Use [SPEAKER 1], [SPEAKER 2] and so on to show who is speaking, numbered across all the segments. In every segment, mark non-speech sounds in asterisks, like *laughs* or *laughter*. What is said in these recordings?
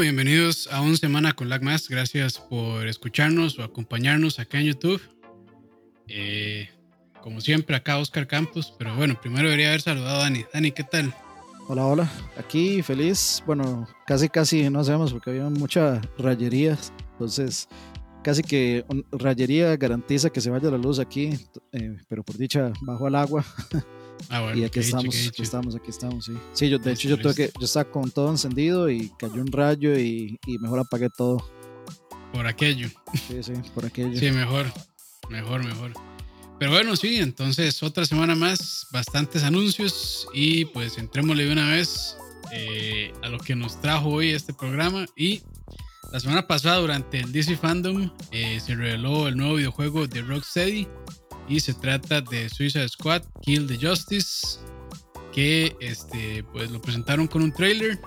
[SPEAKER 1] Bienvenidos a un semana con Lag Más. Gracias por escucharnos o acompañarnos acá en YouTube. Eh, como siempre, acá Oscar Campos. Pero bueno, primero debería haber saludado a Dani. Dani, ¿qué tal?
[SPEAKER 2] Hola, hola. Aquí feliz. Bueno, casi, casi no sabemos porque había mucha rayería. Entonces, casi que rayería garantiza que se vaya la luz aquí. Eh, pero por dicha, bajo al agua. *laughs* Ah, bueno, y aquí estamos, aquí estamos, aquí estamos, sí. Sí, yo de hecho yo tuve que, yo estaba con todo encendido y cayó un rayo y, y, mejor apagué todo.
[SPEAKER 1] Por aquello.
[SPEAKER 2] Sí, sí, por aquello.
[SPEAKER 1] Sí, mejor, mejor, mejor. Pero bueno, sí, entonces otra semana más, bastantes anuncios y pues entrémosle de una vez eh, a lo que nos trajo hoy este programa. Y la semana pasada, durante el DC Fandom, eh, se reveló el nuevo videojuego de Rocksteady y se trata de Suicide Squad Kill the Justice que este pues lo presentaron con un trailer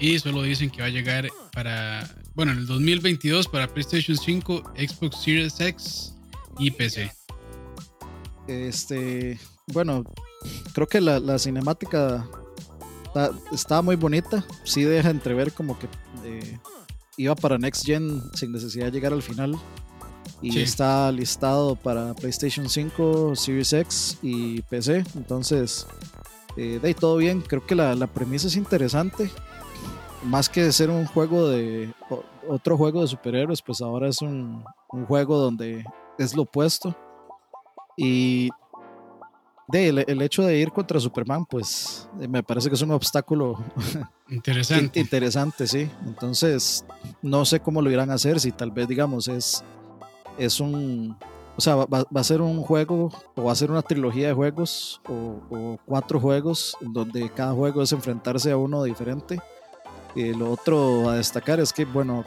[SPEAKER 1] y solo dicen que va a llegar para bueno en el 2022 para PlayStation 5 Xbox Series X y PC
[SPEAKER 2] este bueno creo que la, cinemática está, muy bonita. Sí deja entrever como que eh, iba para Next Gen sin necesidad de llegar al final y está listado para PlayStation 5, Series X y PC. Entonces, eh, de ahí todo bien. Creo que la, la, premisa es interesante. Más que ser un juego de otro juego de superhéroes, pues ahora es un, un juego donde es lo opuesto. Y de, el, el, hecho de ir contra Superman, pues eh, me parece que es un obstáculo *laughs*
[SPEAKER 1] interesante.
[SPEAKER 2] interesante, sí. Entonces, no sé cómo lo irán a hacer, si tal vez, digamos, es es un, o sea, va, a ser un juego o va a ser una trilogía de juegos o, cuatro juegos donde cada juego es enfrentarse a uno diferente. Y lo otro a destacar es que, bueno,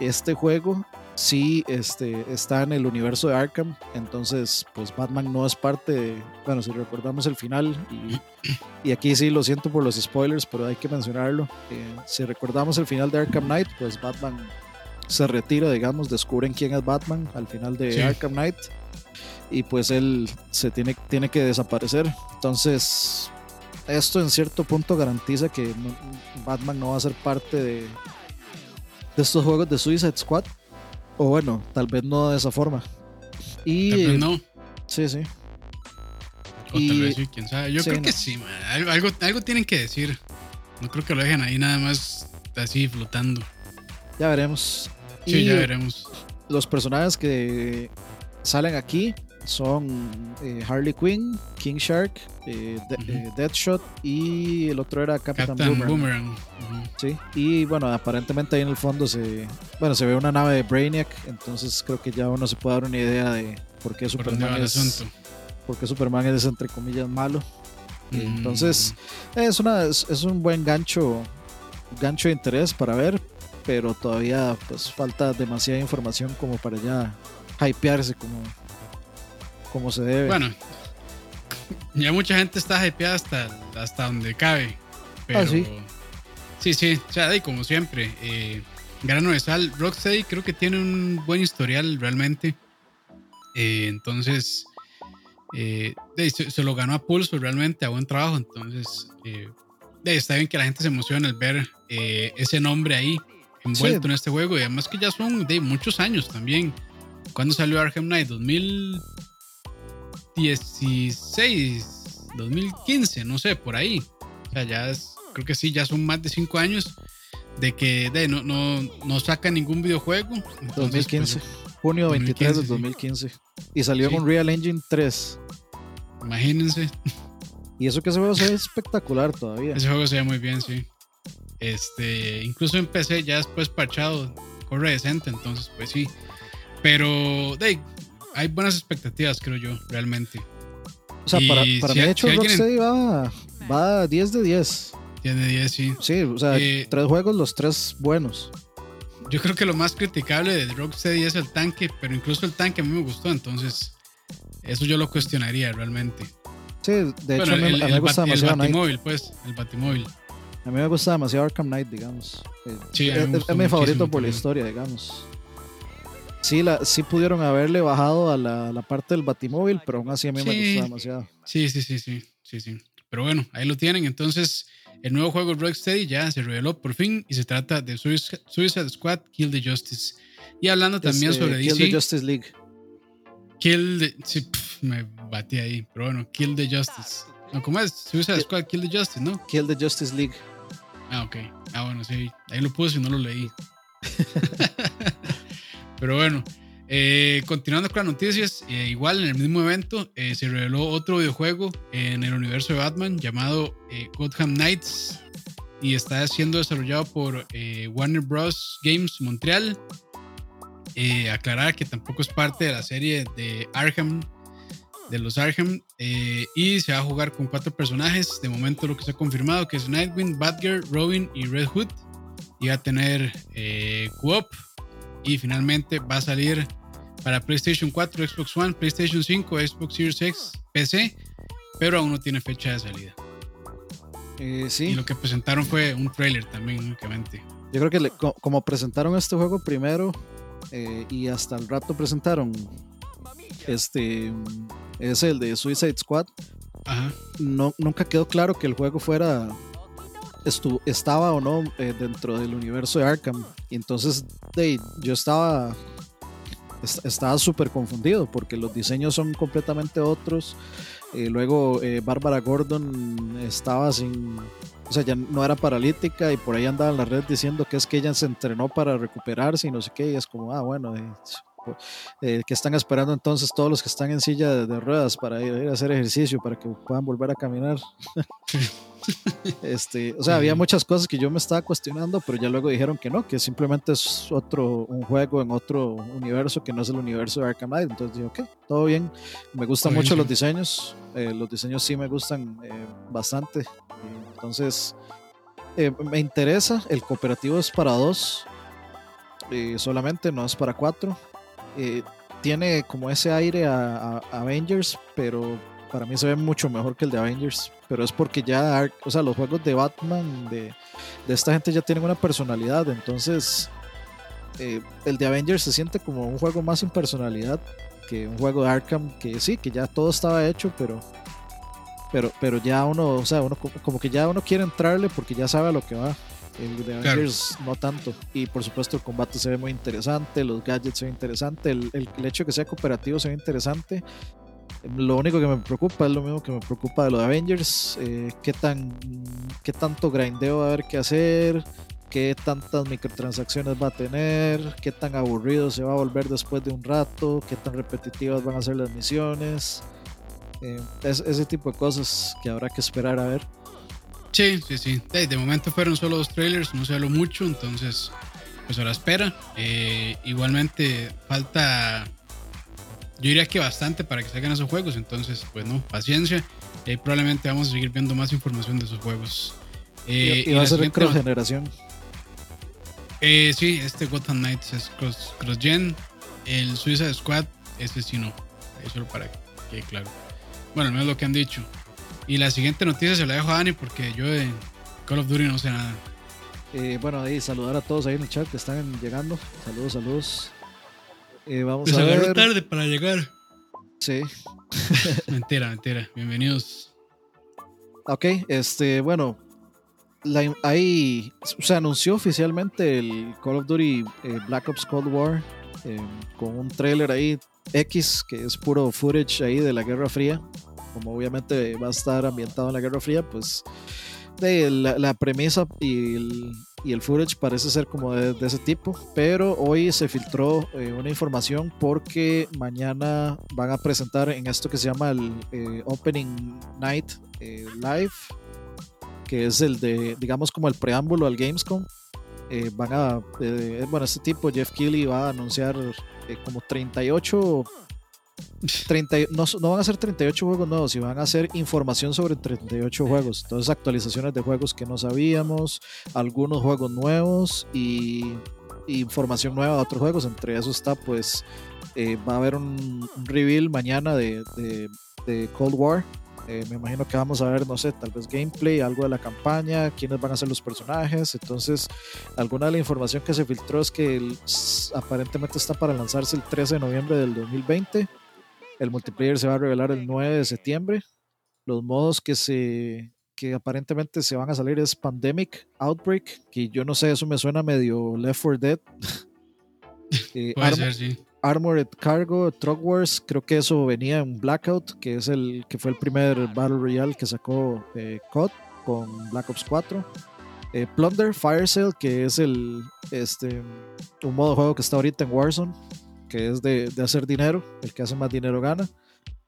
[SPEAKER 2] este juego sí este, está en el universo de Arkham, entonces pues Batman no es parte de, bueno, si recordamos el final, y, aquí sí lo siento por los spoilers, pero hay que mencionarlo, eh, si recordamos el final de Arkham Knight, pues Batman se retira, digamos, descubren quién es Batman al final de Arkham Knight y pues él se tiene, tiene que desaparecer. Entonces, esto en cierto punto garantiza que Batman no va a ser parte de, de estos juegos de Suicide Squad. O bueno, tal vez no de esa forma. Y,
[SPEAKER 1] tal vez no.
[SPEAKER 2] Sí, sí.
[SPEAKER 1] O tal vez sí, quién sabe. Yo creo que sí, Algo, algo tienen que decir. No creo que lo dejen ahí nada más así flotando.
[SPEAKER 2] Ya veremos.
[SPEAKER 1] Sí, ya veremos.
[SPEAKER 2] Los personajes que salen aquí son eh, Harley Quinn, King Shark, eh, eh, Deadshot y el otro era Captain, Boomerang. Sí, y bueno, aparentemente ahí en el fondo se, bueno, se ve una nave de Brainiac, entonces creo que ya uno se puede dar una idea de por qué Superman es, por qué Superman es entre comillas malo. Entonces es una es un buen gancho gancho de interés para ver, pero todavía pues falta demasiada información como para ya hypearse como, como se debe.
[SPEAKER 1] Bueno, ya mucha gente está hypeada hasta, hasta donde cabe. Pero, ah, sí. Sí, sí, o sea, como siempre, eh, grano de sal. Rocksteady creo que tiene un buen historial realmente. Eh, entonces, eh, se, lo ganó a pulso realmente, a buen trabajo. Entonces, está bien que la gente se emocione al ver ese nombre ahí envuelto en este juego y además que ya son de muchos años también. ¿Cuándo salió Arkham Knight? 2016, 2015, no sé, por ahí. O sea, ya es, creo que sí, ya son más de 5 años de que de, no, no, no saca ningún videojuego.
[SPEAKER 2] 2015, pues, junio 23 de 2015. Y salió con Real Engine 3.
[SPEAKER 1] Imagínense.
[SPEAKER 2] Y eso que ese juego se ve espectacular todavía.
[SPEAKER 1] Ese juego se ve muy bien, sí. Este, incluso en PC ya después parchado, corre decente, entonces pues sí. Pero hay buenas expectativas, creo yo, realmente.
[SPEAKER 2] O sea, para, para mí, de hecho, Rocksteady va, va 10 de 10.
[SPEAKER 1] 10 de 10, sí.
[SPEAKER 2] Sí, o sea, eh, tres juegos, los tres buenos.
[SPEAKER 1] Yo creo que lo más criticable de Rocksteady es el tanque, pero incluso el tanque a mí me gustó, entonces eso yo lo cuestionaría realmente.
[SPEAKER 2] Sí, de hecho, a mí, me gusta demasiado.
[SPEAKER 1] El Batimóvil, pues, el Batimóvil.
[SPEAKER 2] A mí me gusta demasiado Arkham Knight, digamos. Eh, sí, es, mi favorito por la historia, digamos. Sí, la, sí pudieron haberle bajado a la, la parte del Batimóvil, pero aún así a mí me gusta demasiado.
[SPEAKER 1] Sí, sí, sí, sí, sí, sí. Pero bueno, ahí lo tienen. Entonces, El nuevo juego Rocksteady ya se reveló por fin y se trata de Suicide Squad Kill the Justice. Y hablando también sobre
[SPEAKER 2] Kill
[SPEAKER 1] DC.
[SPEAKER 2] the Justice League.
[SPEAKER 1] Kill the. Sí, me batí ahí, pero bueno, Kill the Justice. No, ¿Cómo es? Suicide Squad Kill the Justice, ¿no?
[SPEAKER 2] Kill the Justice League.
[SPEAKER 1] Ah, ok. Ah, bueno, sí. Ahí lo puse y no lo leí. *laughs* pero bueno. Eh, continuando con las noticias, eh, igual en el mismo evento eh, se reveló otro videojuego en el universo de Batman llamado Gotham Knights y está siendo desarrollado por Warner Bros. Games Montreal. aclarar que tampoco es parte de la serie de Arkham, de los Arkham, y se va a jugar con cuatro personajes. De momento, lo que se ha confirmado que es Nightwing, Batgirl, Robin y Red Hood. Y va a tener co-op y finalmente va a salir para PlayStation 4, Xbox One, PlayStation 5, Xbox Series X, PC, pero aún no tiene fecha de salida.
[SPEAKER 2] Eh, sí.
[SPEAKER 1] Y lo que presentaron fue un trailer también, únicamente.
[SPEAKER 2] Yo creo que como presentaron este juego primero eh, y hasta el rato presentaron este es el de Suicide Squad.
[SPEAKER 1] Ajá.
[SPEAKER 2] No, nunca quedó claro que el juego fuera estaba o no eh, dentro del universo de Arkham. Y entonces yo estaba estaba súper confundido porque los diseños son completamente otros. Eh, luego eh, Bárbara Gordon estaba sin, o sea, ya no era paralítica y por ahí andaba en la red diciendo que es que ella se entrenó para recuperarse y no sé qué. Y es como, ah, bueno, eh, que están esperando entonces todos los que están en silla de, ruedas para ir, a hacer ejercicio, para que puedan volver a caminar. *laughs* este, o sea, había muchas cosas que yo me estaba cuestionando, pero ya luego dijeron que no, que simplemente es otro, un juego en otro universo que no es el universo de Arkham Knight. Entonces dije, ok, todo bien. Me gustan mucho los diseños, eh, los diseños sí me gustan eh, bastante. Entonces, me interesa, el cooperativo es para dos. solamente no es para cuatro eh, tiene como ese aire a, Avengers, pero para mí se ve mucho mejor que el de Avengers. Pero es porque ya, o sea, los juegos de Batman, de, esta gente ya tienen una personalidad. Entonces, eh, el de Avengers se siente como un juego más sin personalidad que un juego de Arkham, que sí, que ya todo estaba hecho, pero pero pero ya uno, o sea, uno como que ya uno quiere entrarle porque ya sabe a lo que va. El de Avengers no tanto. Y por supuesto el combate se ve muy interesante, los gadgets se ven interesantes, el, el, hecho de que sea cooperativo se ve interesante. Lo único que me preocupa es lo mismo que me preocupa de lo de Avengers. Eh, ¿qué, tan, ¿Qué tanto grindeo va a haber que hacer? ¿Qué tantas microtransacciones va a tener? ¿Qué tan aburrido se va a volver después de un rato? ¿Qué tan repetitivas van a ser las misiones? Eh, es, ese tipo de cosas que habrá que esperar a ver.
[SPEAKER 1] Sí, sí, sí. De, momento fueron solo dos trailers, no se habló mucho, entonces, pues a la espera. Eh, igualmente, falta, yo diría que bastante para que salgan esos juegos, entonces, pues no, paciencia. Y probablemente vamos a seguir viendo más información de esos juegos.
[SPEAKER 2] Eh, y, va a ser cross generación.
[SPEAKER 1] Eh, sí, este Gotham Knights es cross, cross gen. El Suicide Squad, ese sí no. Eso para que claro. Bueno, no es lo que han dicho. Y la siguiente noticia se la dejo a Dani porque yo de Call of Duty no sé nada.
[SPEAKER 2] Eh, bueno, ahí saludar a todos ahí en el chat que están llegando. Saludos, saludos. Eh, vamos
[SPEAKER 1] pues
[SPEAKER 2] a ver.
[SPEAKER 1] tarde para llegar.
[SPEAKER 2] Sí. *laughs* *laughs*
[SPEAKER 1] mentira, mentira. Bienvenidos.
[SPEAKER 2] Ok, este, bueno, ahí se anunció oficialmente el Call of Duty eh, Black Ops Cold War con un trailer ahí X que es puro footage ahí de la Guerra Fría como obviamente va a estar ambientado en la Guerra Fría, pues la, premisa y el, y el, footage parece ser como de, ese tipo, pero hoy se filtró eh, una información porque mañana van a presentar en esto que se llama el eh, Opening Night eh, Live, que es el de, digamos, como el preámbulo al Gamescom. van a, bueno, este tipo, Jeff Keighley, va a anunciar como 38 30, no, no, van a ser 38 juegos nuevos, sino van a ser información sobre 38 juegos. Entonces, actualizaciones de juegos que no sabíamos, algunos juegos nuevos y, información nueva de otros juegos. Entre eso está, pues, eh, va a haber un, reveal mañana de, de, Cold War. Eh, me imagino que vamos a ver, no sé, tal vez gameplay, algo de la campaña, quiénes van a ser los personajes. Entonces, alguna de la información que se filtró es que aparentemente está para lanzarse el 13 de noviembre del 2020 el multiplayer se va a revelar el 9 de septiembre. Los modos que se, que aparentemente se van a salir es Pandemic Outbreak, que yo no sé, eso me suena medio Left 4 Dead. *laughs*
[SPEAKER 1] Eh, Puede ser, sí.
[SPEAKER 2] Armored Cargo, Truck Wars, creo que eso venía en Blackout, que es el que fue el primer Battle Royale que sacó eh, COD con Black Ops 4. Eh, Plunder, Fire Sale, que es el este un modo de juego que está ahorita en Warzone, que es de, de hacer dinero, el que hace más dinero gana.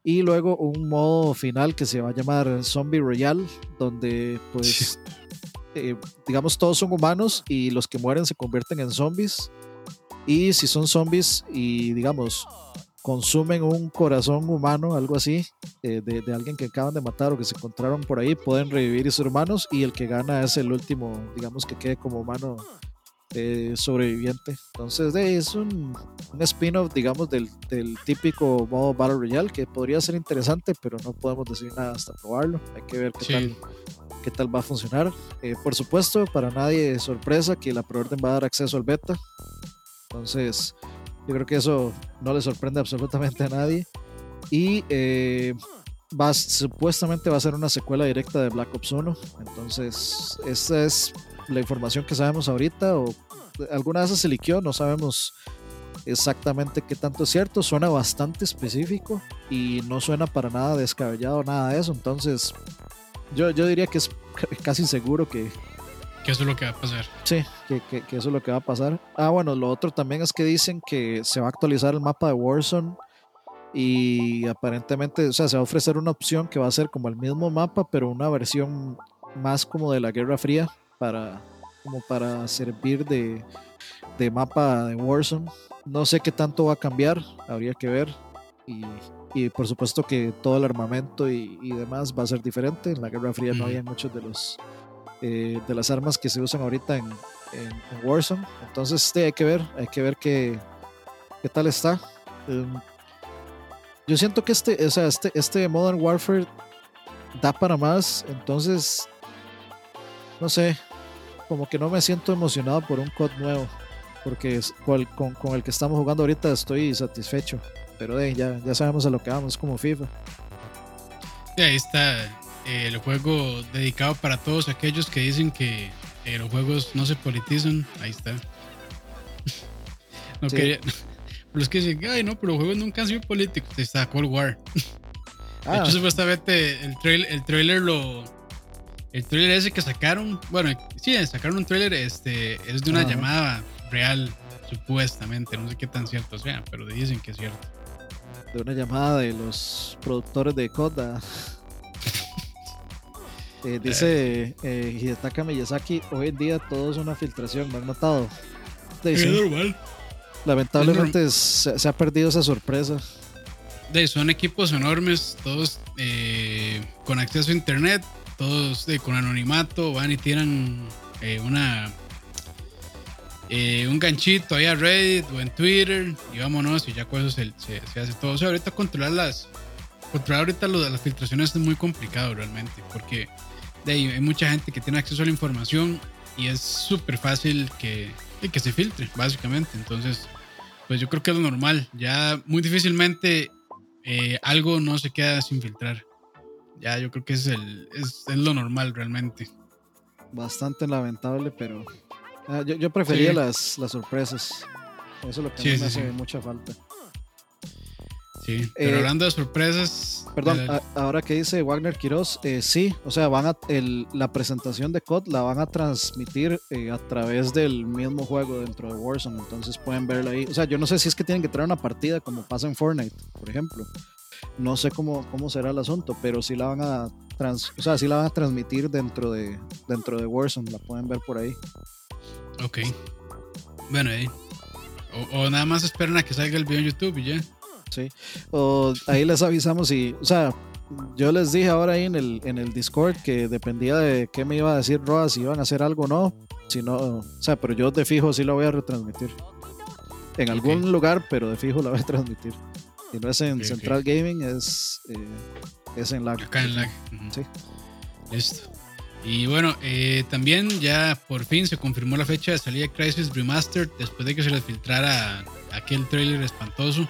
[SPEAKER 2] Y luego un modo final que se va a llamar Zombie Royale, donde pues eh, digamos todos son humanos y los que mueren se convierten en zombies y si son zombies y, digamos, consumen un corazón humano, algo así, eh, de, alguien que acaban de matar o que se encontraron por ahí, pueden revivir y ser humanos y el que gana es el último, digamos, que quede como humano eh, sobreviviente. Entonces, es un, un spin-off, digamos, del, del, típico modo Battle Royale que podría ser interesante, pero no podemos decir nada hasta probarlo. Hay que ver qué tal qué tal va a funcionar. Eh, por supuesto, para nadie es sorpresa que la preorden va a dar acceso al beta. Entonces, yo creo que eso no le sorprende absolutamente a nadie. Y eh, va, supuestamente va a ser una secuela directa de Black Ops 1. Entonces, esa es la información que sabemos ahorita. O alguna de esas se liqueó, no sabemos exactamente qué tanto es cierto. Suena bastante específico y no suena para nada descabellado, nada de eso. Entonces, yo, yo diría que es *laughs* casi seguro que,
[SPEAKER 1] que eso es lo que va a pasar.
[SPEAKER 2] Sí, que, que, eso es lo que va a pasar. Ah, bueno, lo otro también es que dicen que se va a actualizar el mapa de Warzone y aparentemente, o sea, se va a ofrecer una opción que va a ser como el mismo mapa, pero una versión más como de la Guerra Fría para como para servir de, de mapa de Warzone. No sé qué tanto va a cambiar, habría que ver. Y, y por supuesto que todo el armamento y, y, demás va a ser diferente. En la Guerra Fría no había muchos de los eh, de las armas que se usan ahorita en, en, Warzone. Entonces, hay que ver, hay que ver qué, qué tal está. Em, yo siento que este, o sea, este, este Modern Warfare da para más, entonces, no sé, como que no me siento emocionado por un COD nuevo, porque con, con, el que estamos jugando ahorita estoy satisfecho, pero ya, ya sabemos a lo que vamos, como FIFA.
[SPEAKER 1] Y ahí está el juego dedicado para todos aquellos que dicen que los juegos no se politizan. Ahí está. *laughs* no quería, *laughs* los que dicen, ay, no, pero los juegos nunca han sido políticos. Está Cold War. *laughs* De hecho, ah. supuestamente el, trailer, el trailer lo. El trailer ese que sacaron, bueno, sí, sacaron un trailer, este, es de una llamada real, supuestamente. No sé qué tan cierto sea, pero dicen que es cierto.
[SPEAKER 2] De una llamada de los productores de Coda. *laughs* Eh, dice eh, Hidetaka Miyazaki, hoy en día todo es una filtración, ¿me han notado?
[SPEAKER 1] es normal.
[SPEAKER 2] Lamentablemente se, ha perdido esa sorpresa.
[SPEAKER 1] De, son equipos enormes, todos eh, con acceso a internet, todos con anonimato, van y tiran eh, una un ganchito ahí a Reddit o en Twitter y vámonos y ya con eso se, se, hace todo. O sea, ahorita controlar las controlar ahorita las filtraciones es muy complicado realmente porque hay mucha gente que tiene acceso a la información y es súper fácil que, que se filtre, básicamente. Entonces, pues yo creo que es lo normal. Ya muy difícilmente eh, algo no se queda sin filtrar. Ya yo creo que es, el, es, lo normal realmente.
[SPEAKER 2] Bastante lamentable, pero ah, yo, yo, prefería las, las sorpresas. Eso es lo que me hace mucha falta.
[SPEAKER 1] Sí, pero eh, hablando de sorpresas.
[SPEAKER 2] Perdón, ahora que dice Wagner Quiroz, eh, sí, o sea, van a la presentación de COD la van a transmitir eh, a través del mismo juego dentro de Warzone, entonces pueden verla ahí. O sea, yo no sé si es que tienen que traer una partida como pasa en Fortnite, por ejemplo. No sé cómo, cómo será el asunto, pero sí la van a trans, o sea, sí la van a transmitir dentro de dentro de Warzone, la pueden ver por ahí.
[SPEAKER 1] Ok. Bueno, ahí. O, o nada más esperan a que salga el video en YouTube y ya.
[SPEAKER 2] Sí. O ahí les avisamos y, o sea, yo les dije ahora ahí en el, en el Discord que dependía de qué me iba a decir Roa, si iban a hacer algo o no. Si no, o sea, pero yo de fijo sí lo voy a retransmitir. En algún lugar, pero de fijo la voy a transmitir. Si no es en Central Gaming, es, eh, es en lag.
[SPEAKER 1] Acá en lag.
[SPEAKER 2] Sí.
[SPEAKER 1] Listo. Y bueno, eh, también ya por fin se confirmó la fecha de salida de Crisis Remastered después de que se les filtrara aquel trailer espantoso.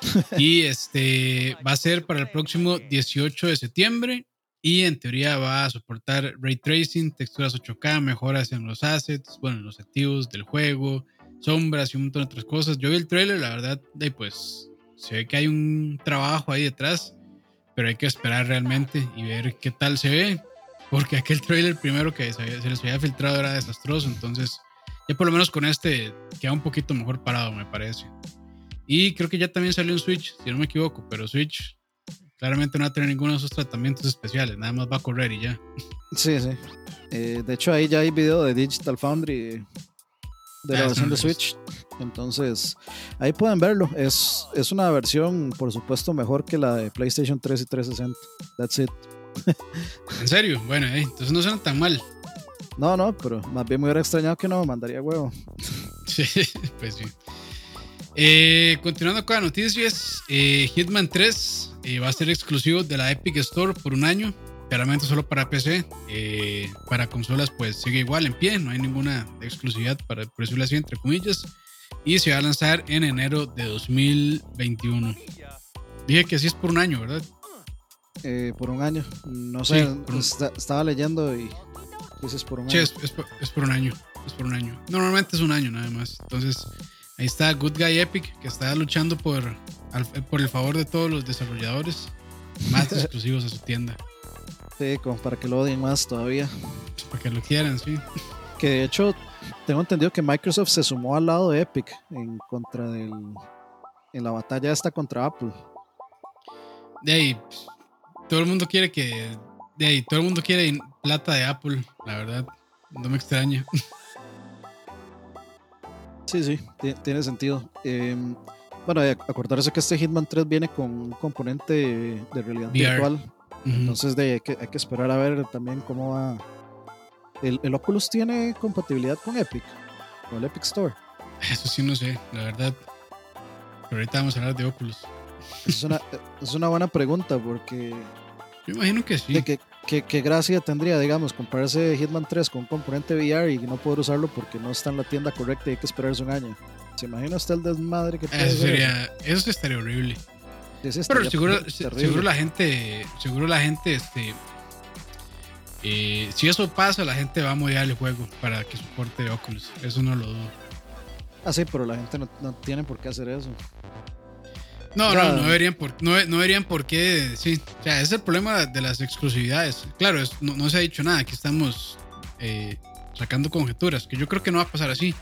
[SPEAKER 1] *laughs* y este va a ser para el próximo 18 de septiembre. y en teoría va a soportar ray tracing, texturas 8K, mejoras en los assets, bueno, en los activos del juego, sombras y un montón de otras cosas. Yo vi el trailer, la verdad, de pues se ve que hay un trabajo ahí detrás, pero hay que esperar realmente y ver qué tal se ve, porque aquel trailer primero que se, les había filtrado era desastroso, entonces ya por lo menos con este queda un poquito mejor parado, me parece. Y creo que ya también salió en Switch, si no me equivoco, pero Switch claramente no va a tener ninguno de esos tratamientos especiales, nada más va a correr y ya.
[SPEAKER 2] Sí, sí. Eh, de hecho, ahí ya hay video de Digital Foundry de la ah, versión de Switch. Entonces, ahí pueden verlo. Es, es una versión, por supuesto, mejor que la de PlayStation 3 y 360. That's it. *laughs*
[SPEAKER 1] ¿En serio? Bueno, eh, entonces no suena tan mal.
[SPEAKER 2] No, no, pero más bien me hubiera extrañado que no, mandaría huevo. *laughs*
[SPEAKER 1] Sí, pues sí. Eh, continuando con las noticias, eh, Hitman 3 va a ser exclusivo de la Epic Store por un año claramente solo para PC. Eh, para consolas, pues sigue igual en pie, no hay ninguna exclusividad para por decirlo así, entre comillas. Y se va a lanzar en enero de 2021. Dije que así es por un año, ¿verdad?
[SPEAKER 2] Eh, por un año. No sé, estaba leyendo y dices por un año.
[SPEAKER 1] Sí, es, por, un año. Es por un año. Normalmente es un año nada más. Entonces, ahí está Good Guy Epic, que está luchando por, por el favor de todos los desarrolladores más *laughs* exclusivos a su tienda.
[SPEAKER 2] Sí, como para que lo odien más todavía.
[SPEAKER 1] Para que lo quieran, sí.
[SPEAKER 2] Que de hecho, tengo entendido que Microsoft se sumó al lado de Epic en contra del. En la batalla esta contra Apple.
[SPEAKER 1] De ahí, todo el mundo quiere que. De ahí, todo el mundo quiere plata de Apple, la verdad. No me extraña.
[SPEAKER 2] Sí, sí, tiene sentido. Em, bueno, acordarse que este Hitman 3 viene con un componente de realidad virtual entonces de, hay, que, hay, que, esperar a ver también cómo va. El, el, Oculus tiene compatibilidad con Epic, con el Epic Store.
[SPEAKER 1] Eso sí no sé, la verdad. Pero ahorita vamos a hablar de Oculus.
[SPEAKER 2] Es una, es una buena pregunta porque...
[SPEAKER 1] Yo imagino que sí.
[SPEAKER 2] ¿Qué gracia tendría, digamos, comprarse Hitman 3 con un componente VR y no poder usarlo porque no está en la tienda correcta y hay que esperarse un año? ¿Se imagina usted el desmadre que
[SPEAKER 1] puede eso, sería, eso estaría horrible. Pero seguro, seguro la gente, seguro la gente, este, eh, si eso pasa, la gente va a modificar el juego para que soporte Oculus. Eso no lo dudo.
[SPEAKER 2] Ah, sí, pero la gente no, no tiene por qué hacer eso.
[SPEAKER 1] No, no, no deberían, por, no, no, deberían por qué. Sí, o sea, ese es el problema de las exclusividades. Claro, no, se ha dicho nada, aquí estamos eh, sacando conjeturas, que yo creo que no va a pasar así.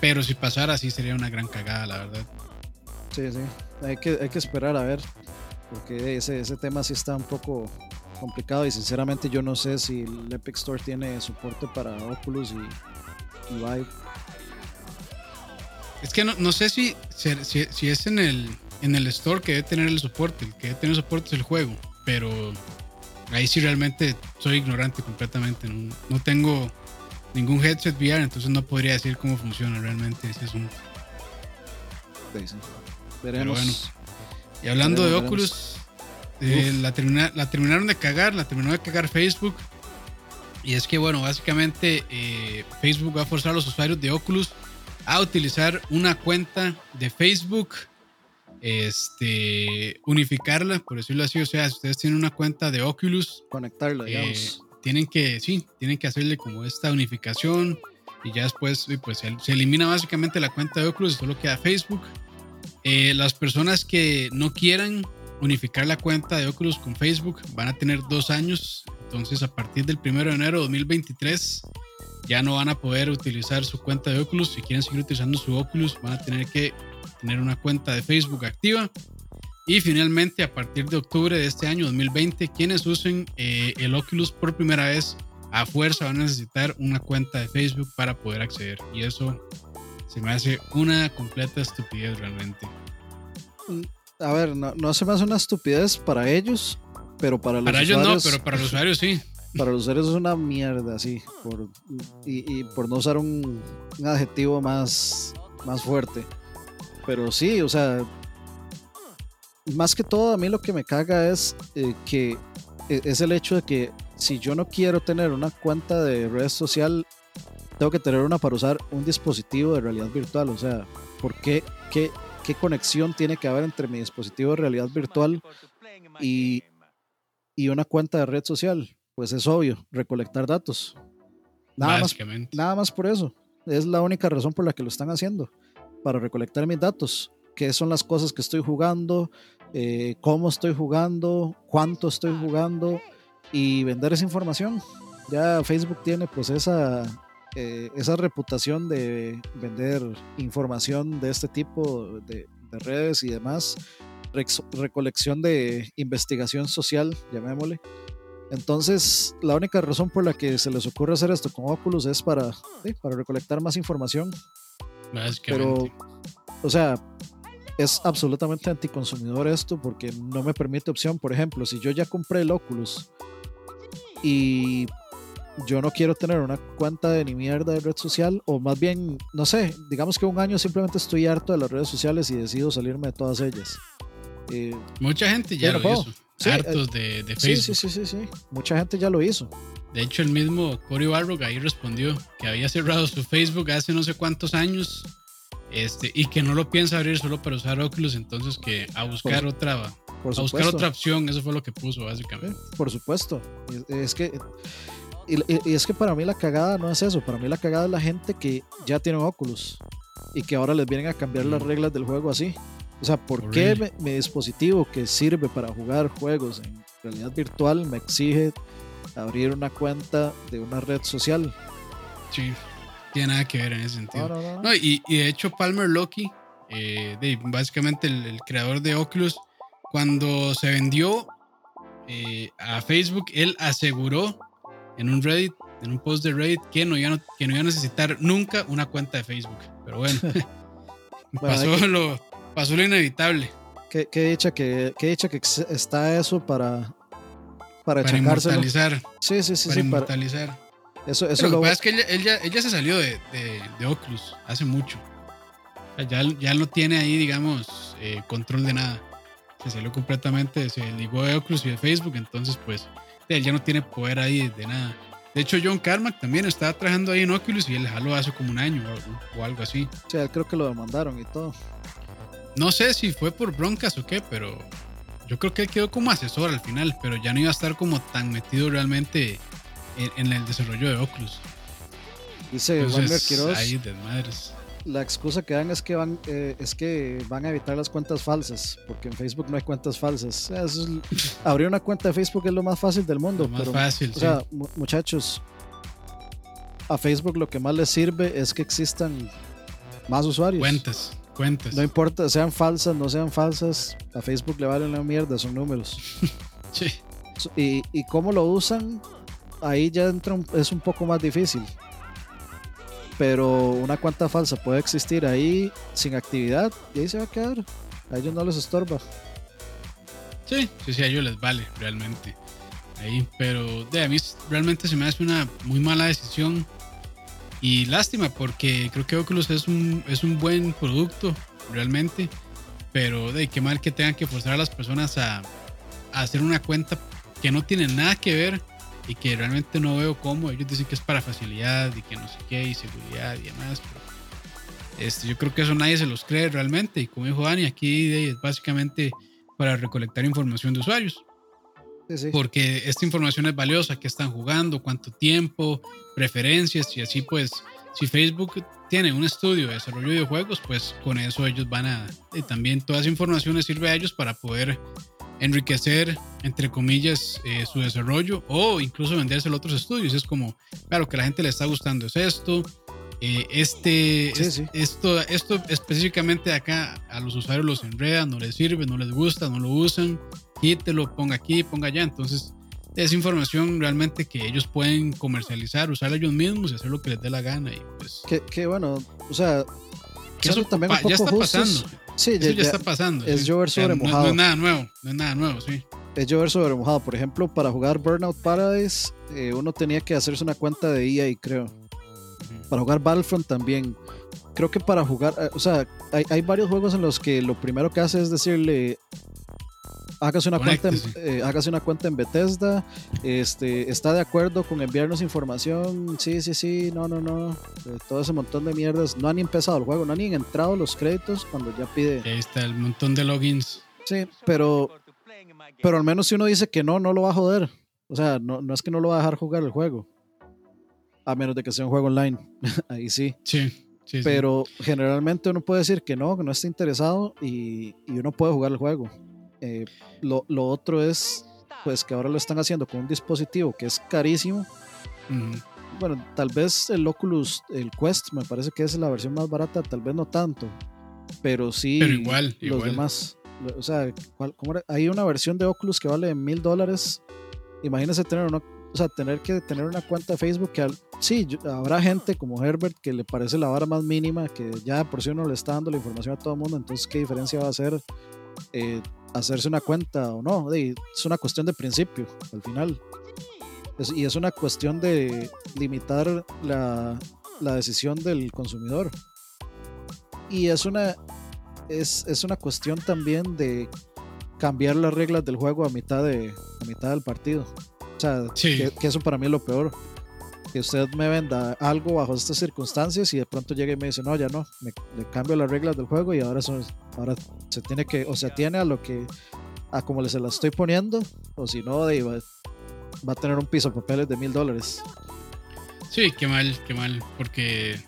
[SPEAKER 1] Pero si pasara así sería una gran cagada, la verdad.
[SPEAKER 2] Sí, sí. Hay que, hay que esperar a ver. Porque ese, ese tema sí está un poco complicado y sinceramente yo no sé si el Epic Store tiene soporte para Oculus y, Vive.
[SPEAKER 1] Es que no, no sé si, si, si, es en el, en el store que debe tener el soporte. El que debe tener soporte es el juego. Pero ahí sí realmente soy ignorante completamente. No, no tengo ningún headset VR, entonces no podría decir cómo funciona realmente ese asunto.
[SPEAKER 2] Veremos. bueno.
[SPEAKER 1] Y hablando de Oculus, eh, la, la terminaron de cagar, la terminó de cagar Facebook. Y es que, bueno, básicamente eh, Facebook va a forzar a los usuarios de Oculus a utilizar una cuenta de Facebook, este, unificarla, por decirlo así. O sea, si ustedes tienen una cuenta de Oculus,
[SPEAKER 2] conectarla, eh, digamos.
[SPEAKER 1] tienen que, sí, tienen que hacerle como esta unificación y ya después, pues se, se elimina básicamente la cuenta de Oculus y solo queda Facebook. Eh, las personas que no quieran unificar la cuenta de Oculus con Facebook van a tener dos años. Entonces, a partir del 1 de enero de 2023, ya no van a poder utilizar su cuenta de Oculus. Si quieren seguir utilizando su Oculus, van a tener que tener una cuenta de Facebook activa. Y finalmente, a partir de octubre de este año 2020, quienes usen eh, el Oculus por primera vez, a fuerza van a necesitar una cuenta de Facebook para poder acceder. Y eso se me hace una completa estupidez realmente.
[SPEAKER 2] Mm, a ver, no, no se me hace una estupidez para ellos, pero para los
[SPEAKER 1] para ellos no, pero para los usuarios sí. *laughs*
[SPEAKER 2] Para los usuarios es una mierda, sí. Por, y, por no usar un, adjetivo más, más fuerte. Pero sí, o sea, más que todo a mí lo que me caga es eh, que e, es el hecho de que si yo no quiero tener una cuenta de red social tengo que tener una para usar un dispositivo de realidad virtual. O sea, ¿por qué? ¿Qué, qué conexión tiene que haber entre mi dispositivo de realidad virtual y, y una cuenta de red social? Pues es obvio, recolectar datos. Nada más, nada más por eso. Es la única razón por la que lo están haciendo, para recolectar mis datos, qué son las cosas que estoy jugando, eh, cómo estoy jugando, cuánto estoy jugando y vender esa información. Ya Facebook tiene pues esa, eh, esa reputación de vender información de este tipo de, redes y demás, recolección de investigación social, llamémosle. Entonces, la única razón por la que se les ocurre hacer esto con Oculus es para, para recolectar más información. Pero, o sea, es absolutamente anticonsumidor esto porque no me permite opción. Por ejemplo, si yo ya compré el Oculus y yo no quiero tener una cuenta de ni mierda de red social, o más bien, no sé, digamos que un año simplemente estoy harto de las redes sociales y decido salirme de todas ellas.
[SPEAKER 1] Eh, Mucha gente ya lo hizo. Hartos eh, de, Facebook.
[SPEAKER 2] Sí, sí, sí, sí, Mucha gente ya lo hizo.
[SPEAKER 1] De hecho, el mismo Cory Barrock ahí respondió que había cerrado su Facebook hace no sé cuántos años este, y que no lo piensa abrir solo para usar Oculus, entonces que a buscar otra a buscar otra opción, eso fue lo que puso básicamente.
[SPEAKER 2] Por supuesto. Es que y, es que para mí la cagada no es eso, para mí la cagada es la gente que ya tiene Oculus y que ahora les vienen a cambiar las mm. reglas del juego así. O sea, ¿por qué mi, dispositivo que sirve para jugar juegos en realidad virtual me exige abrir una cuenta de una red social?
[SPEAKER 1] Sí, tiene nada que ver en ese sentido. No, y, de hecho Palmer Loki, eh, básicamente el, creador de Oculus, cuando se vendió eh, a Facebook, él aseguró en un Reddit, en un post de Reddit, que no iba, que no iba a necesitar nunca una cuenta de Facebook. Pero bueno, *laughs* *laughs* pasó, lo, pasó lo inevitable.
[SPEAKER 2] Qué, dicha que, qué dicha que está eso para
[SPEAKER 1] para, para inmortalizar.
[SPEAKER 2] Sí, sí, sí.
[SPEAKER 1] Para inmortalizar.
[SPEAKER 2] Eso, eso
[SPEAKER 1] lo, que pasa es que ella, ella, se salió de, de, Oculus hace mucho. ya, ya no tiene ahí, digamos, eh, control de nada. Se salió completamente, se ligó de Oculus y de Facebook, entonces pues él ya no tiene poder ahí de nada. De hecho, John Carmack también estaba trabajando ahí en Oculus y él jaló hace como un año o, algo así.
[SPEAKER 2] Sí, creo que lo demandaron y todo.
[SPEAKER 1] No sé si fue por broncas o qué, pero yo creo que él quedó como asesor al final, pero ya no iba a estar como tan metido realmente en, el desarrollo de Oculus.
[SPEAKER 2] Dice Entonces, Quiroz, ahí desmadres la excusa que dan es que van eh, es que van a evitar las cuentas falsas, porque en Facebook no hay cuentas falsas. *laughs* abrir una cuenta de Facebook es lo más fácil del mundo.
[SPEAKER 1] más fácil,
[SPEAKER 2] o sea, muchachos, a Facebook lo que más les sirve es que existan más usuarios.
[SPEAKER 1] Cuentas, cuentas.
[SPEAKER 2] No importa, sean falsas, no sean falsas, a Facebook le valen la mierda, son números. *laughs*
[SPEAKER 1] sí.
[SPEAKER 2] Y, y cómo lo usan, ahí ya entra es un poco más difícil pero una cuenta falsa puede existir ahí sin actividad y ahí se va a quedar. A ellos no les estorba.
[SPEAKER 1] Sí, sí, sí, a ellos les vale realmente. Ahí, pero de a mí realmente se me hace una muy mala decisión y lástima porque creo que Oculus es un, es un buen producto realmente, pero de qué mal que tengan que forzar a las personas a, a hacer una cuenta que no tiene nada que ver y que realmente no veo cómo. Ellos dicen que es para facilidad y que no sé qué, y seguridad y demás. este, yo creo que eso nadie se los cree realmente. Y como dijo Dani, aquí es básicamente para recolectar información de usuarios. Porque esta información es valiosa, qué están jugando, cuánto tiempo, preferencias y así pues, si Facebook tiene un estudio de desarrollo de videojuegos, pues con eso ellos van a, y también toda esa información les sirve a ellos para poder enriquecer, entre comillas, eh, su desarrollo o incluso vendérselo a otros estudios. Es como, claro, que a la gente le está gustando es esto. Eh, este, Esto, esto específicamente acá a los usuarios los enreda, no les sirve, no les gusta, no lo usan, quítelo, ponga aquí, ponga allá. Entonces, es información realmente que ellos pueden comercializar, usar ellos mismos y hacer lo que les dé la gana. Y pues,
[SPEAKER 2] que, bueno, o sea, que eso también un poco
[SPEAKER 1] ya está pasando.
[SPEAKER 2] Sí,
[SPEAKER 1] ya, está pasando.
[SPEAKER 2] Es llover sobre mojado.
[SPEAKER 1] No, es nada nuevo, no es nada nuevo, sí.
[SPEAKER 2] Es llover sobre mojado. Por ejemplo, para jugar Burnout Paradise, eh, uno tenía que hacerse una cuenta de EA, creo. Para jugar Battlefront también. Creo que para jugar, eh, o sea, hay, hay, varios juegos en los que lo primero que hace es decirle hágase una, cuenta en, eh, hágase una cuenta en Bethesda, este, está de acuerdo con enviarnos información, sí, sí, sí, no, no, no, eh, todo ese montón de mierdas, no han ni empezado el juego, no han ni entrado los créditos cuando ya pide.
[SPEAKER 1] Ahí está el montón de logins.
[SPEAKER 2] Sí, pero pero al menos si uno dice que no, no lo va a joder. O sea, no, no es que no lo va a dejar jugar el juego. A menos de que sea un juego online. *laughs* Ahí sí.
[SPEAKER 1] Sí. Sí,
[SPEAKER 2] Pero generalmente uno puede decir que no, que no está interesado y, y uno puede jugar el juego. Eh, lo, lo, otro es pues que ahora lo están haciendo con un dispositivo que es carísimo.
[SPEAKER 1] Uh -huh.
[SPEAKER 2] Bueno, tal vez el Oculus, el Quest, me parece que es la versión más barata, tal vez no tanto, pero sí
[SPEAKER 1] pero igual,
[SPEAKER 2] los
[SPEAKER 1] igual.
[SPEAKER 2] demás. O sea, ¿cuál, cómo era? hay una versión de Oculus que vale mil dólares. Imagínese tener una, o sea, tener que tener una cuenta de Facebook que al, sí, yo, habrá gente como Herbert que le parece la vara más mínima, que ya por si uno le está dando la información a todo el mundo, entonces qué diferencia va a hacer eh, hacerse una cuenta o no. Es una cuestión de principio, al final. Es, y es una cuestión de limitar la, la, decisión del consumidor. Y es una, es, es, una cuestión también de cambiar las reglas del juego a mitad, de, a mitad del partido. O sea,
[SPEAKER 1] sí.
[SPEAKER 2] que, que, eso para mí es lo peor. Que usted me venda algo bajo estas circunstancias y de pronto llegue y me dice, no, ya no, me, le cambio las reglas del juego y ahora, son, ahora se tiene que, o se tiene a lo que, a como se la estoy poniendo, o si no, va, va, a tener un piso de papeles de mil dólares.
[SPEAKER 1] Sí, qué mal, qué mal, porque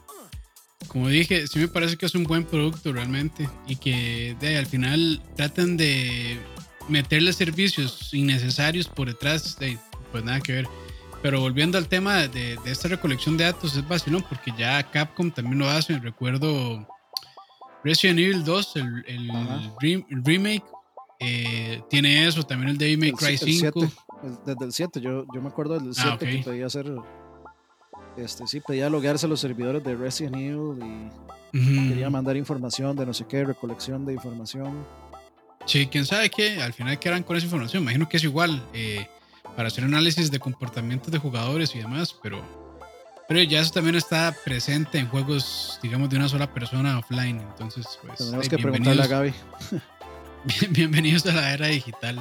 [SPEAKER 1] como dije, sí me parece que es un buen producto realmente y que de, al final tratan de meterle servicios innecesarios por detrás, de, pues nada que ver. Pero volviendo al tema de, de, esta recolección de datos, es vacilón porque ya Capcom también lo hace. Recuerdo Resident Evil 2, el, el, re, el remake, eh, tiene eso. También el Devil May Cry 5.
[SPEAKER 2] El 7, desde el 7, yo, yo me acuerdo del 7 ah, okay. que pedía hacer. Este, sí, pedía loguearse a los servidores de Resident Evil y uh -huh. quería mandar información de no sé qué, recolección de información.
[SPEAKER 1] Sí, quién sabe qué, al final qué harán con esa información. Imagino que es igual. Eh, para hacer análisis de comportamientos de jugadores y demás, pero, pero ya eso también está presente en juegos, digamos, de una sola persona offline. Entonces, pues.
[SPEAKER 2] Tenemos que preguntarle a Gaby. *laughs*
[SPEAKER 1] bienvenidos a la era digital.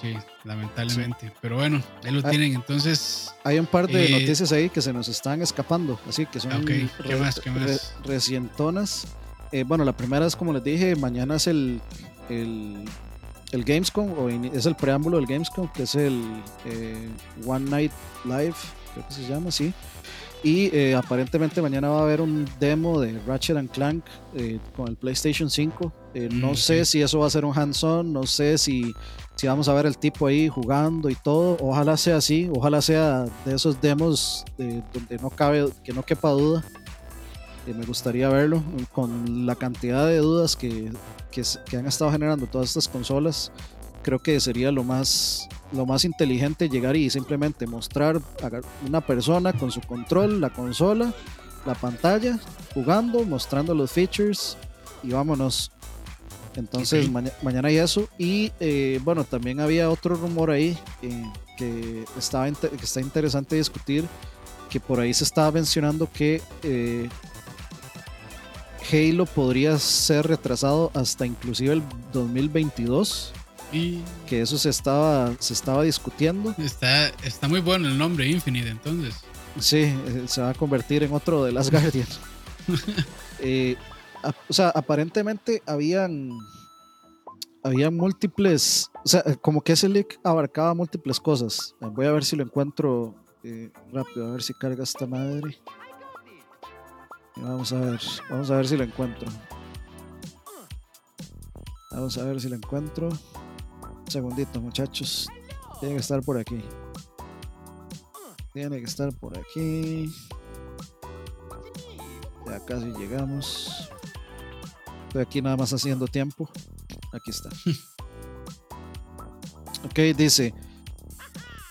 [SPEAKER 1] Sí, lamentablemente. Sí. Pero bueno, ahí lo tienen. Entonces.
[SPEAKER 2] Hay un par de eh, noticias ahí que se nos están escapando. Así que son.
[SPEAKER 1] Okay. ¿Qué re, más? ¿Qué más?
[SPEAKER 2] Re, recientonas. Eh, bueno, la primera es como les dije, mañana es el, el el Gamescom, o es el preámbulo del Gamescom, que es el eh, One Night Live, creo que se llama así. Y eh, aparentemente mañana va a haber un demo de Ratchet and Clank eh, con el PlayStation 5. no mm, sé sí. si eso va a ser un hands-on, no sé si, si vamos a ver el tipo ahí jugando y todo. Ojalá sea así, ojalá sea de esos demos donde no cabe, que no quepa duda. Me gustaría verlo con la cantidad de dudas que, que, que, han estado generando todas estas consolas, creo que sería lo más, lo más inteligente llegar y simplemente mostrar a una persona con su control, la consola, la pantalla, jugando, mostrando los features y vámonos. Entonces ma mañana hay eso. Y eh, bueno, también había otro rumor ahí eh, que, estaba que está interesante discutir, que por ahí se estaba mencionando que eh, Halo podría ser retrasado hasta inclusive el 2022
[SPEAKER 1] y
[SPEAKER 2] que eso se estaba se estaba discutiendo.
[SPEAKER 1] Está está muy bueno el nombre Infinite entonces.
[SPEAKER 2] Sí se va a convertir en otro de las *laughs* Guardian eh, a, o sea aparentemente habían había múltiples o sea como que ese leak abarcaba múltiples cosas. Voy a ver si lo encuentro eh, rápido a ver si carga esta madre Vamos a ver, vamos a ver si lo encuentro. Vamos a ver si lo encuentro. Un segundito, muchachos. Tiene que estar por aquí. Tiene que estar por aquí. Ya casi llegamos. Estoy aquí nada más haciendo tiempo. Aquí está. *laughs* ok, dice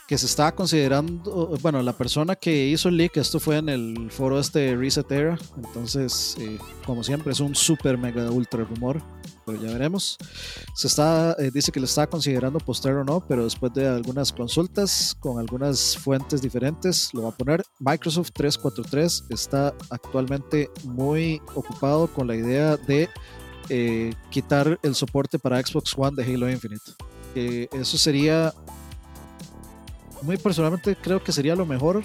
[SPEAKER 2] que se estaba considerando, bueno, la persona que hizo el leak, esto fue en el foro este Reset Era, entonces, eh, como siempre, es un super mega ultra rumor, pero ya veremos. Se está, eh, dice que lo está considerando postear o no, pero después de algunas consultas con algunas fuentes diferentes, lo va a poner. Microsoft 343 está actualmente muy ocupado con la idea de eh, quitar el soporte para Xbox One de Halo Infinite. eso sería muy personalmente creo que sería lo mejor,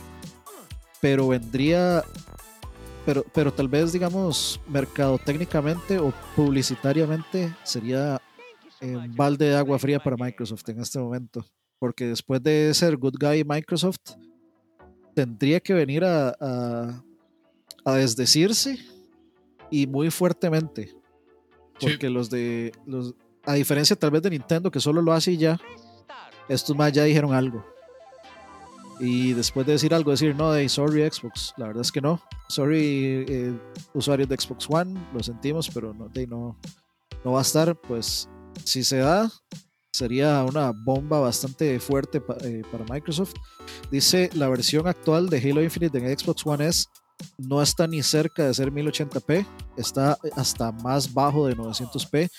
[SPEAKER 2] pero vendría, pero, pero tal vez digamos mercadotécnicamente o publicitariamente sería un balde de agua fría para Microsoft en este momento. Porque después de ser good guy Microsoft, tendría que venir a, a, desdecirse y muy fuertemente. Porque los de. Los, a diferencia tal vez de Nintendo, que solo lo hace y ya, estos más ya dijeron algo. Y después de decir algo, decir no, de sorry Xbox, la verdad es que no. Sorry eh, usuarios de Xbox One, lo sentimos, pero no, de, no, no va a estar. Pues si se da, sería una bomba bastante fuerte eh, para Microsoft. Dice la versión actual de Halo Infinite en Xbox One S no está ni cerca de ser 1080p, está hasta más bajo de 900p,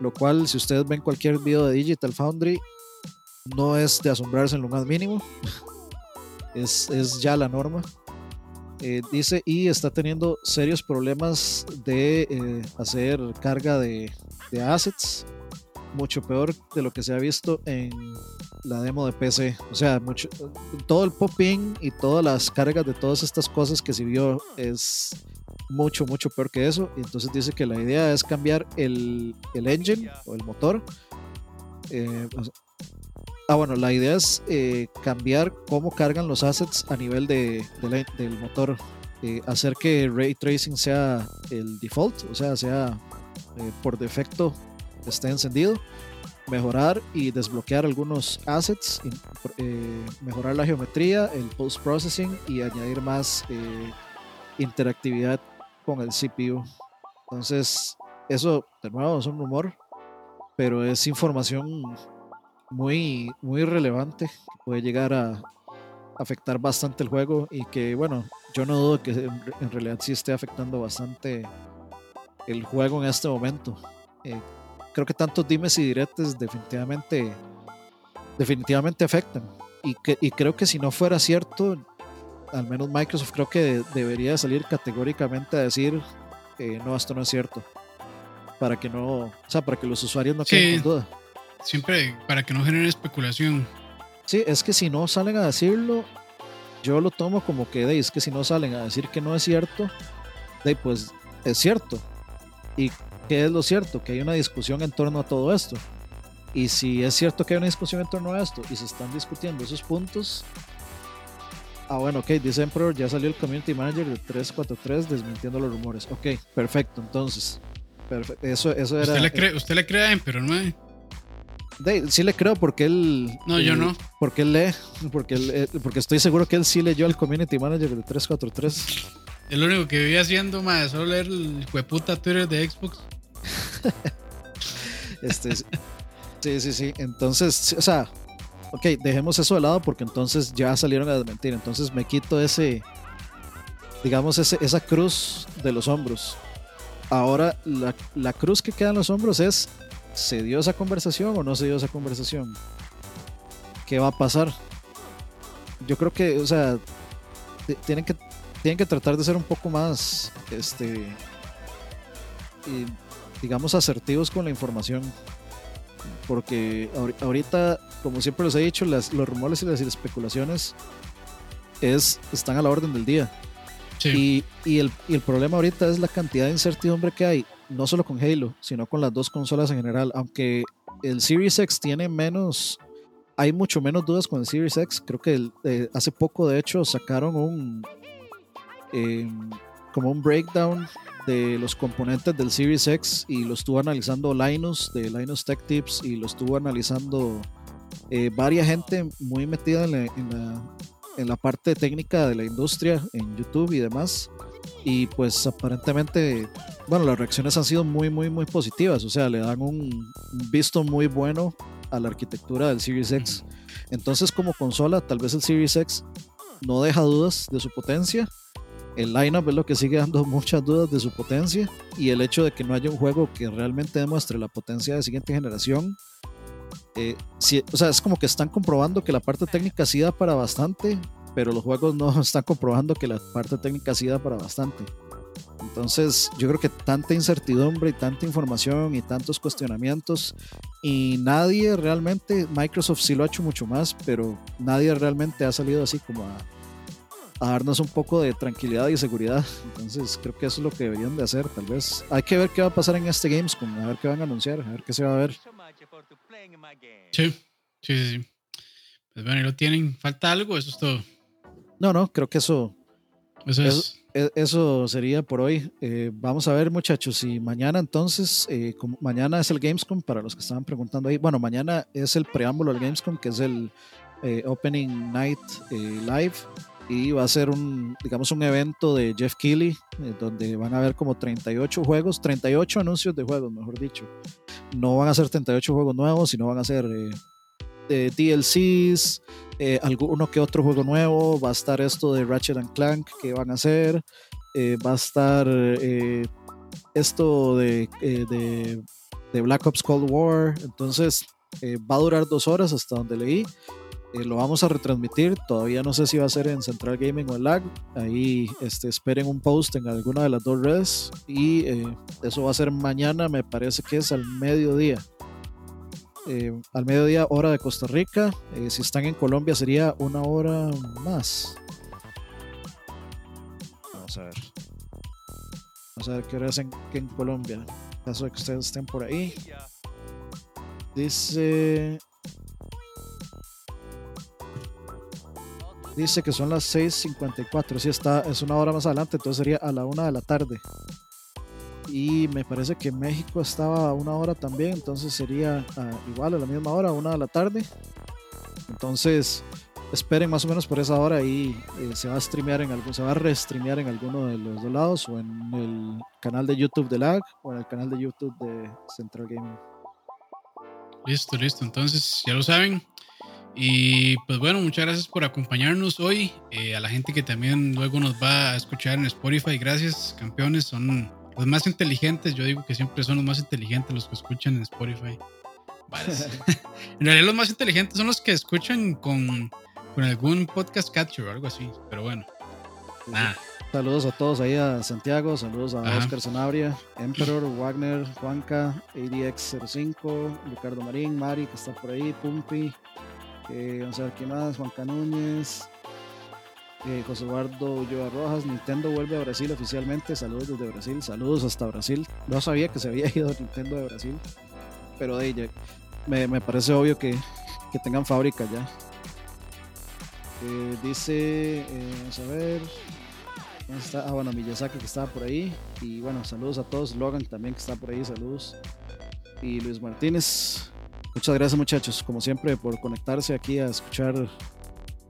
[SPEAKER 2] lo cual si ustedes ven cualquier video de Digital Foundry, no es de asombrarse en lo más mínimo, *laughs* es, es ya la norma. Eh, dice y está teniendo serios problemas de eh, hacer carga de, de assets mucho peor de lo que se ha visto en la demo de PC. O sea, mucho, todo el popping y todas las cargas de todas estas cosas que se vio es mucho, mucho peor que eso. Y entonces dice que la idea es cambiar el, el engine o el motor. Eh, ah, bueno, la idea es eh, cambiar cómo cargan los assets a nivel de, del motor. Eh, hacer que ray tracing sea el default, o sea, sea por defecto esté encendido, mejorar y desbloquear algunos assets, eh, mejorar la geometría, el post processing y añadir más eh, interactividad con el CPU. Entonces, eso de nuevo es un rumor, pero es información muy, muy relevante puede llegar a afectar bastante el juego y que, bueno, yo no dudo que en realidad sí esté afectando bastante el juego en este momento. Eh, creo que tantos dimes y diretes definitivamente, definitivamente afectan. Y, que, y creo que si no fuera cierto, al menos Microsoft creo que debería salir categóricamente a decir que no, esto no es cierto. Para que no, o sea, para que los usuarios no queden con duda.
[SPEAKER 1] Siempre para que no genere especulación.
[SPEAKER 2] Sí, es que si no salen a decirlo, yo lo tomo como que es que si no salen a decir que no es cierto, de, pues es cierto. Y ¿Qué es lo cierto? Que hay una discusión en torno a todo esto. Y si es cierto que hay una discusión en torno a esto y se están discutiendo esos puntos, ah, bueno, ok, dice Emperor, ya salió el community manager de 343 desmintiendo los rumores. Ok, perfecto, entonces. Eso, eso era.
[SPEAKER 1] ¿Usted le cree, usted le cree a Emperor, no?
[SPEAKER 2] Sí le creo porque él.
[SPEAKER 1] No, yo no.
[SPEAKER 2] Porque él lee. Porque, él, porque estoy seguro que él sí leyó al community manager de 343.
[SPEAKER 1] El único que vivía haciendo, más solo leer el hueputa Twitter de Xbox. *laughs*
[SPEAKER 2] este, sí, sí, sí. Entonces, o sea, ok, dejemos eso de lado porque entonces ya salieron a desmentir. Entonces me quito ese, digamos, ese, esa cruz de los hombros. Ahora, la, la cruz que queda en los hombros es, ¿se dio esa conversación o no se dio esa conversación? ¿Qué va a pasar? Yo creo que, o sea, tienen que, tienen que tratar de ser un poco más, este, y digamos, asertivos con la información. Porque ahorita, como siempre les he dicho, las, los rumores y las especulaciones es, están a la orden del día. Y, y, el, y, el, problema ahorita es la cantidad de incertidumbre que hay, no solo con Halo, sino con las dos consolas en general. Aunque el Series X tiene menos, hay mucho menos dudas con el Series X. Creo que eh, hace poco, de hecho, sacaron un, em, como un breakdown de los componentes del Series X y lo estuvo analizando Linus de Linus Tech Tips y lo estuvo analizando eh, varias gente muy metida en la, en, la, parte técnica de la industria en YouTube y demás. Y pues aparentemente, bueno, las reacciones han sido muy, muy, muy positivas. O sea, le dan un, visto muy bueno a la arquitectura del Series X. Entonces como consola, tal vez el Series X no deja dudas de su potencia el lineup es lo que sigue dando *laughs* muchas dudas de su potencia y el hecho de que no haya un juego que realmente demuestre la potencia de siguiente generación. Eh, o sea, es como que están comprobando que la parte técnica sí da para bastante, pero los juegos no *laughs* están comprobando que la parte técnica sí da para bastante. Entonces, yo creo que tanta incertidumbre y tanta información y tantos cuestionamientos y nadie realmente, Microsoft sí lo ha hecho mucho más, pero nadie realmente ha salido así como a a darnos un poco de tranquilidad y seguridad. Entonces creo que eso es lo que deberían de hacer. Tal vez hay que ver qué va a pasar en este Gamescom, a ver qué van a anunciar, a ver qué se va a ver.
[SPEAKER 1] Sí, sí, sí. Pues bueno, y lo tienen. ¿Falta algo? Eso es todo.
[SPEAKER 2] No, no, creo que eso,
[SPEAKER 1] Eso
[SPEAKER 2] eso,
[SPEAKER 1] es.
[SPEAKER 2] e- eso sería por hoy. Eh, vamos a ver, muchachos, y mañana entonces, eh, como mañana es el Gamescom, para los que estaban preguntando ahí. Bueno, mañana es el preámbulo del Gamescom, que es el eh, Opening Night eh, Live. Y va a ser un, digamos, un evento de Jeff Keighley, eh, donde van a haber como 38 juegos, 38 anuncios de juegos, mejor dicho. No van a ser 38 juegos nuevos, sino van a ser eh, eh, DLCs, eh, que otro juego nuevo, va a estar esto de Ratchet and Clank que van a hacer, eh, va a estar eh, esto de, eh, de, de Black Ops Cold War, entonces va a durar dos horas hasta donde leí. Lo vamos a retransmitir, todavía no sé si va a ser en Central Gaming o en Lag, ahí este, esperen un post en alguna de las dos redes. Y eso va a ser mañana, me parece que es al mediodía eh, al mediodía hora de Costa Rica. Eh, si están en Colombia sería una hora más. Vamos a ver. Vamos a ver qué hora es en, en Colombia. En caso de que ustedes estén por ahí. Dice... Dice que son las 6.54. Si está, es una hora más adelante, entonces sería a la una de la tarde. Y me parece que México estaba a una hora también, entonces sería ah, igual a la misma hora, una de la tarde. Entonces, esperen más o menos por esa hora y eh, se va a streamear en algún, se va a restreamear en alguno de los dos lados, o en el canal de YouTube de LAG, o en el canal de YouTube de Central Gaming.
[SPEAKER 1] Listo, listo. Entonces, ya lo saben. Y pues bueno, muchas gracias por acompañarnos hoy. Eh, a la gente que también luego nos va a escuchar en Spotify, gracias, campeones. Son los más inteligentes. Yo digo que siempre son los más inteligentes los que escuchan en Spotify. *laughs* *laughs* En realidad, los más inteligentes son los que escuchan con, con algún podcast catcher o algo así. Pero bueno, nada.
[SPEAKER 2] Saludos a todos ahí a Santiago, saludos a
[SPEAKER 1] Ajá.
[SPEAKER 2] Oscar Sanabria, Emperor, Wagner, Juanca, ADX05, Ricardo Marín, Mari que está por ahí, Pumpi, eh, vamos a ver quién más, Juanca Núñez, eh, José Eduardo Ulloa Rojas, Nintendo vuelve a Brasil oficialmente, saludos desde Brasil, saludos hasta Brasil, no sabía que se había ido Nintendo de Brasil, pero de ella, me, parece obvio que, que tengan fábrica ya. Eh, dice, eh, vamos a ver, ¿Dónde está? Ah, bueno, Miyazaki que estaba por ahí. Y bueno, saludos a todos. Logan también que está por ahí, saludos. Y Luis Martínez. Muchas gracias muchachos, como siempre, por conectarse aquí a escuchar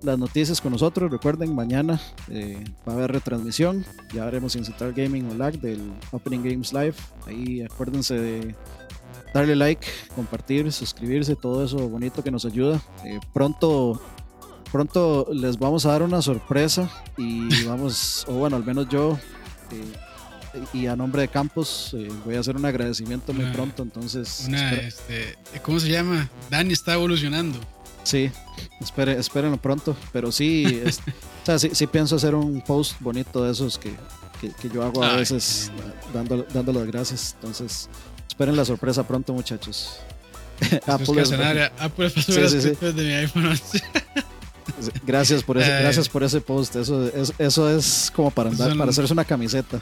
[SPEAKER 2] las noticias con nosotros. Recuerden, mañana eh, va a haber retransmisión. Ya haremos en Central Gaming o Lag del Opening Games Live. Ahí acuérdense de darle like, compartir, suscribirse, todo eso bonito que nos ayuda. Eh, pronto pronto les vamos a dar una sorpresa y *laughs* vamos, o bueno, al menos yo eh, y a nombre de Campos eh, voy a hacer un agradecimiento muy
[SPEAKER 1] Una-
[SPEAKER 2] pronto, entonces
[SPEAKER 1] Una, este, ¿cómo se llama? Dani está evolucionando.
[SPEAKER 2] Sí, espere, espérenlo pronto, pero sí, es- *laughs* o sea, sí, sí pienso hacer un post bonito de esos que, que- que yo hago a veces dando, dando las gracias, entonces esperen la sorpresa pronto muchachos. *laughs* Apple es-
[SPEAKER 1] Apple
[SPEAKER 2] Sí, sí, sí.
[SPEAKER 1] de mi iPhone 11.
[SPEAKER 2] Gracias por ese, gracias por ese post. Eso es, eso es como para andar,
[SPEAKER 1] Son-
[SPEAKER 2] para hacerse una camiseta.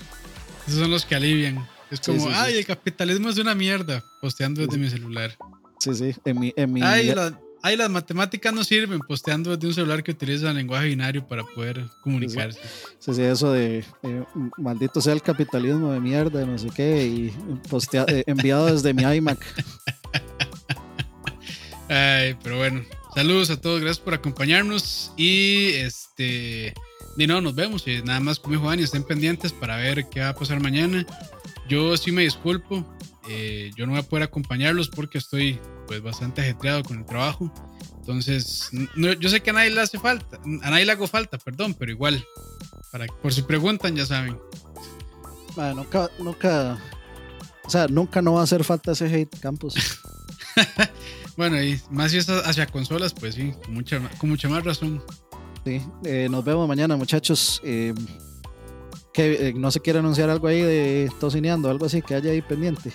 [SPEAKER 1] Esos son los que alivian. Es como, ay, el capitalismo es una mierda, posteando desde mi celular.
[SPEAKER 2] Sí, sí. En mi, en mi,
[SPEAKER 1] Ay, la- ay, las matemáticas no sirven, posteando desde un celular que utiliza el lenguaje binario para poder comunicarse.
[SPEAKER 2] sí, sí, eso de eh, maldito sea el capitalismo de mierda, no sé qué, y postea- eh, enviado desde mi iMac. *laughs*
[SPEAKER 1] Ay, pero bueno, saludos a todos, gracias por acompañarnos y este, y no, nos vemos y nada más como dijo Dani, estén pendientes para ver qué va a pasar mañana. Yo sí me disculpo, eh, yo no voy a poder acompañarlos porque estoy pues bastante ajetreado con el trabajo. Entonces, no- yo sé que a nadie le hace falta, a nadie le hago falta, perdón, pero igual, para, por si preguntan ya saben.
[SPEAKER 2] Nunca, nunca, o sea, nunca no va a hacer falta ese hate campus. *laughs* *laughs*
[SPEAKER 1] Bueno, y más si es hacia consolas, pues sí, con mucha, con mucha más razón.
[SPEAKER 2] Sí, eh, nos vemos mañana, muchachos. Eh, que eh, no se quiere anunciar algo ahí de tocineando, algo así que haya ahí pendiente.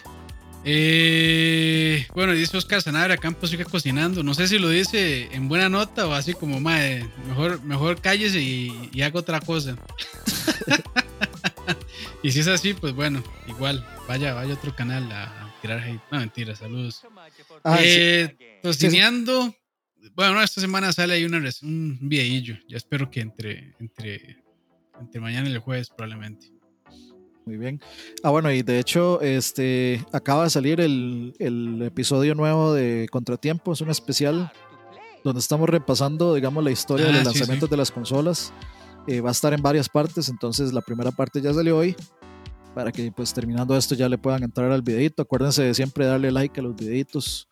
[SPEAKER 1] Eh, bueno, dice Oscar Sanabria, Campos sigue cocinando. No sé si lo dice en buena nota o así como, madre, mejor, mejor cállese y, y haga otra cosa. *laughs* y si es así, pues bueno, igual, vaya, vaya a otro canal a tirar hate. No, mentira, saludos.
[SPEAKER 2] Ah,
[SPEAKER 1] eh, Tocineando. Bueno, esta semana sale ahí una, un videillo. Ya espero que entre, entre, entre mañana y el jueves probablemente.
[SPEAKER 2] Muy bien. Ah, bueno, y de hecho, este acaba de salir el, el episodio nuevo de Contratiempo, es un especial donde estamos repasando, digamos, la historia de
[SPEAKER 1] Ah,
[SPEAKER 2] los
[SPEAKER 1] sí,
[SPEAKER 2] lanzamientos
[SPEAKER 1] sí.
[SPEAKER 2] de las consolas. Eh, va a estar en varias partes, entonces la primera parte ya salió hoy. Para que pues terminando esto ya le puedan entrar al videito. Acuérdense de siempre darle like a los videitos,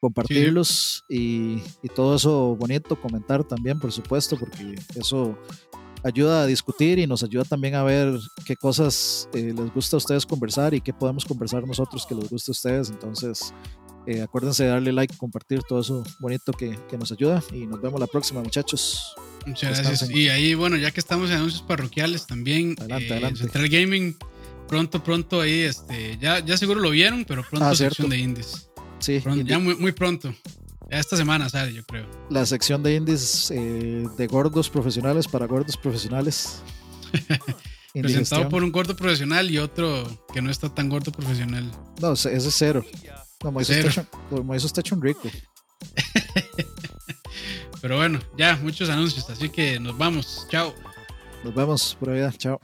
[SPEAKER 2] compartirlos y, y todo eso bonito, comentar también, por supuesto, porque eso ayuda a discutir y nos ayuda también a ver qué cosas eh, les gusta a ustedes conversar y qué podemos conversar nosotros que les guste a ustedes. Entonces, eh, acuérdense de darle like, compartir todo eso bonito que, que nos ayuda y nos vemos la próxima, muchachos.
[SPEAKER 1] Muchas
[SPEAKER 2] Descansen.
[SPEAKER 1] gracias. Y ahí, bueno, ya que estamos en anuncios parroquiales también,
[SPEAKER 2] Adelante,
[SPEAKER 1] eh,
[SPEAKER 2] adelante.
[SPEAKER 1] Central Gaming, pronto, pronto ahí, este, ya, ya seguro lo vieron, pero pronto
[SPEAKER 2] Ah,
[SPEAKER 1] sección de indies.
[SPEAKER 2] Sí,
[SPEAKER 1] Pronto, ya muy, muy pronto. Esta semana sale, yo creo.
[SPEAKER 2] la sección de indies eh, de gordos profesionales para gordos profesionales. *laughs*
[SPEAKER 1] Presentado por un gordo profesional y otro que no está tan gordo profesional.
[SPEAKER 2] No, ese ese es cero. No, Moisés
[SPEAKER 1] Cero.
[SPEAKER 2] está hecho- Moisés está hecho un rico. *laughs*
[SPEAKER 1] Pero bueno, ya, muchos anuncios, así que nos vamos. Chao.
[SPEAKER 2] Nos vemos por allá. Chao.